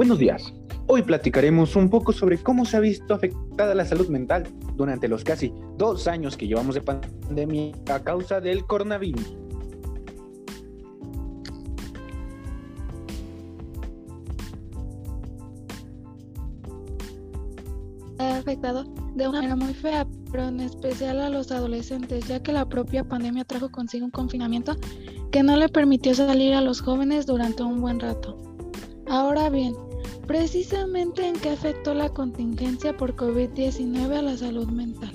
Buenos días. Hoy platicaremos un poco sobre cómo se ha visto afectada la salud mental durante los casi dos años que llevamos de pandemia a causa del coronavirus. Ha afectado de una manera muy fea, pero en especial a los adolescentes, ya que la propia pandemia trajo consigo un confinamiento que no le permitió salir a los jóvenes durante un buen rato. Ahora bien, precisamente en qué afectó la contingencia por COVID-19 a la salud mental.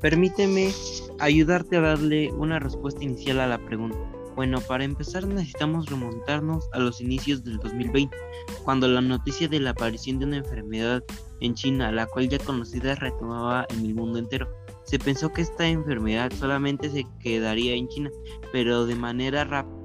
Permíteme ayudarte a darle una respuesta inicial a la pregunta. Bueno, para empezar necesitamos remontarnos a los inicios del 2020, cuando la noticia de la aparición de una enfermedad en China, la cual ya conocida, retomaba en el mundo entero. Se pensó que esta enfermedad solamente se quedaría en China, pero de manera rápida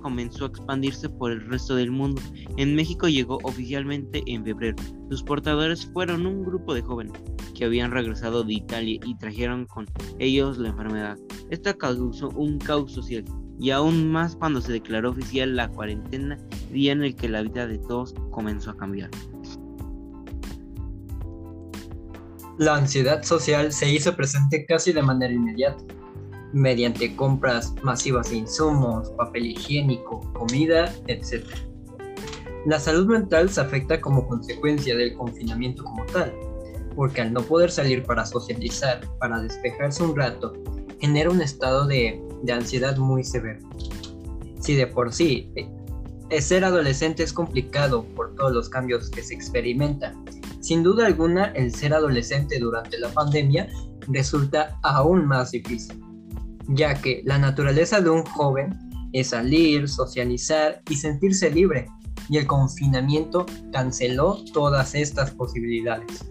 comenzó a expandirse por el resto del mundo. En México llegó oficialmente en febrero. Sus portadores fueron un grupo de jóvenes que habían regresado de Italia y trajeron con ellos la enfermedad. Esta causó un caos social y aún más cuando se declaró oficial la cuarentena, día en el que la vida de todos comenzó a cambiar. La ansiedad social se hizo presente casi de manera inmediata, mediante compras masivas de insumos, papel higiénico, comida, etc. La salud mental se afecta como consecuencia del confinamiento como tal, porque al no poder salir para socializar, para despejarse un rato, genera un estado de, de ansiedad muy severo. Si de por sí eh, ser adolescente es complicado por todos los cambios que se experimentan sin duda alguna, el ser adolescente durante la pandemia resulta aún más difícil, ya que la naturaleza de un joven es salir, socializar y sentirse libre, y el confinamiento canceló todas estas posibilidades.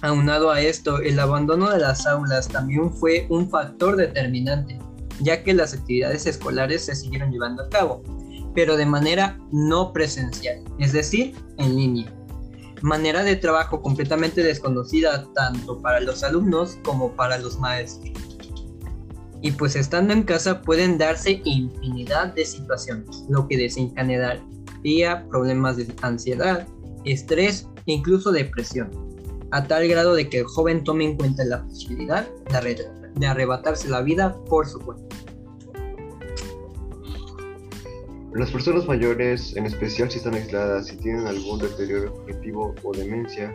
Aunado a esto, el abandono de las aulas también fue un factor determinante, ya que las actividades escolares se siguieron llevando a cabo, pero de manera no presencial, es decir, en línea manera de trabajo completamente desconocida tanto para los alumnos como para los maestros. Y pues estando en casa pueden darse infinidad de situaciones, lo que desencadenaría problemas de ansiedad, estrés e incluso depresión, a tal grado de que el joven tome en cuenta la posibilidad de, arrebatarse la vida por su cuenta. Las personas mayores, en especial si están aisladas y tienen algún deterioro cognitivo o demencia,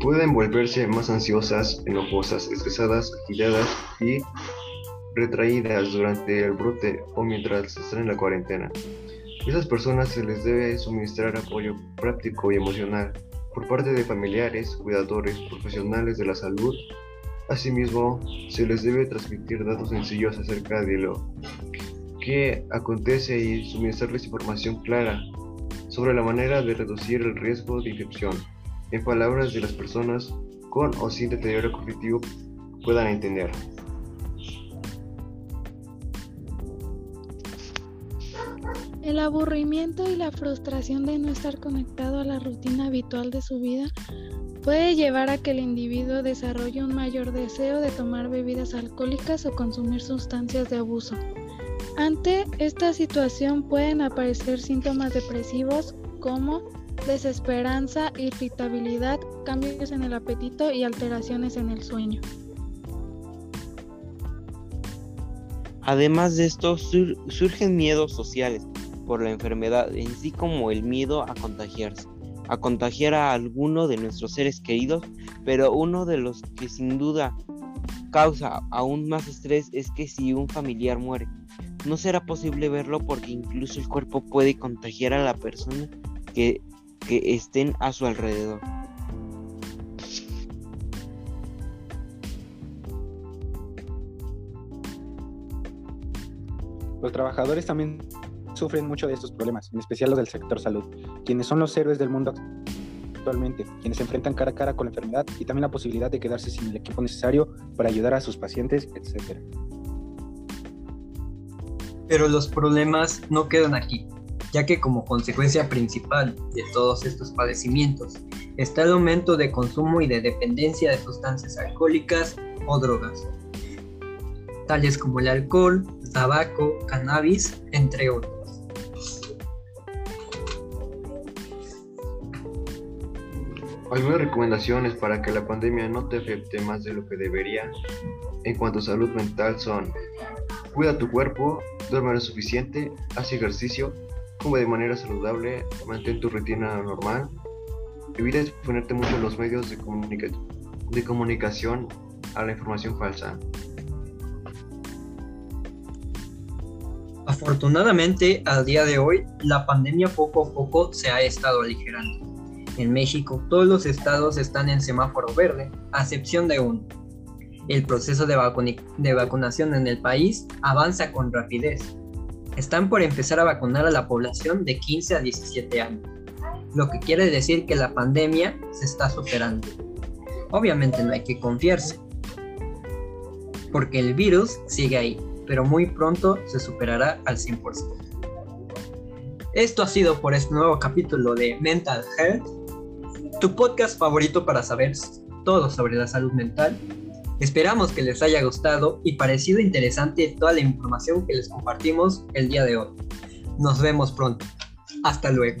pueden volverse más ansiosas, enojosas, estresadas, agitadas y retraídas durante el brote o mientras están en la cuarentena. A esas personas se les debe suministrar apoyo práctico y emocional por parte de familiares, cuidadores, profesionales de la salud. Asimismo, se les debe transmitir datos sencillos acerca de lo qué acontece y suministrarles información clara sobre la manera de reducir el riesgo de infección, en palabras de las personas con o sin deterioro cognitivo puedan entender. El aburrimiento y la frustración de no estar conectado a la rutina habitual de su vida puede llevar a que el individuo desarrolle un mayor deseo de tomar bebidas alcohólicas o consumir sustancias de abuso. Ante esta situación pueden aparecer síntomas depresivos como desesperanza, irritabilidad, cambios en el apetito y alteraciones en el sueño. Además de esto, surgen miedos sociales por la enfermedad en sí como el miedo a contagiarse, a contagiar a alguno de nuestros seres queridos, pero uno de los que sin duda causa aún más estrés es que si un familiar muere, no será posible verlo porque incluso el cuerpo puede contagiar a la persona que, que estén a su alrededor. Los trabajadores también sufren mucho de estos problemas, en especial los del sector salud, quienes son los héroes del mundo actualmente, quienes se enfrentan cara a cara con la enfermedad y también la posibilidad de quedarse sin el equipo necesario para ayudar a sus pacientes, etc. Pero los problemas no quedan aquí, ya que como consecuencia principal de todos estos padecimientos está el aumento de consumo y de dependencia de sustancias alcohólicas o drogas, tales como el alcohol, tabaco, cannabis, entre otros. Algunas recomendaciones para que la pandemia no te afecte más de lo que debería en cuanto a salud mental son cuida tu cuerpo, duerme lo suficiente, haz ejercicio, come de manera saludable, mantén tu rutina normal, evita exponerte mucho a los medios de, de comunicación a la información falsa. Afortunadamente, al día de hoy, la pandemia poco a poco se ha estado aligerando. En México, todos los estados están en semáforo verde, a excepción de uno. El proceso de, de vacunación en el país avanza con rapidez. Están por empezar a vacunar a la población de 15 a 17 años, lo que quiere decir que la pandemia se está superando. Obviamente no hay que confiarse, porque el virus sigue ahí pero muy pronto se superará al 100%. Esto ha sido por este nuevo capítulo de Mental Health, tu podcast favorito para saber todo sobre la salud mental. Esperamos que les haya gustado y parecido interesante toda la información que les compartimos el día de hoy. Nos vemos pronto. Hasta luego.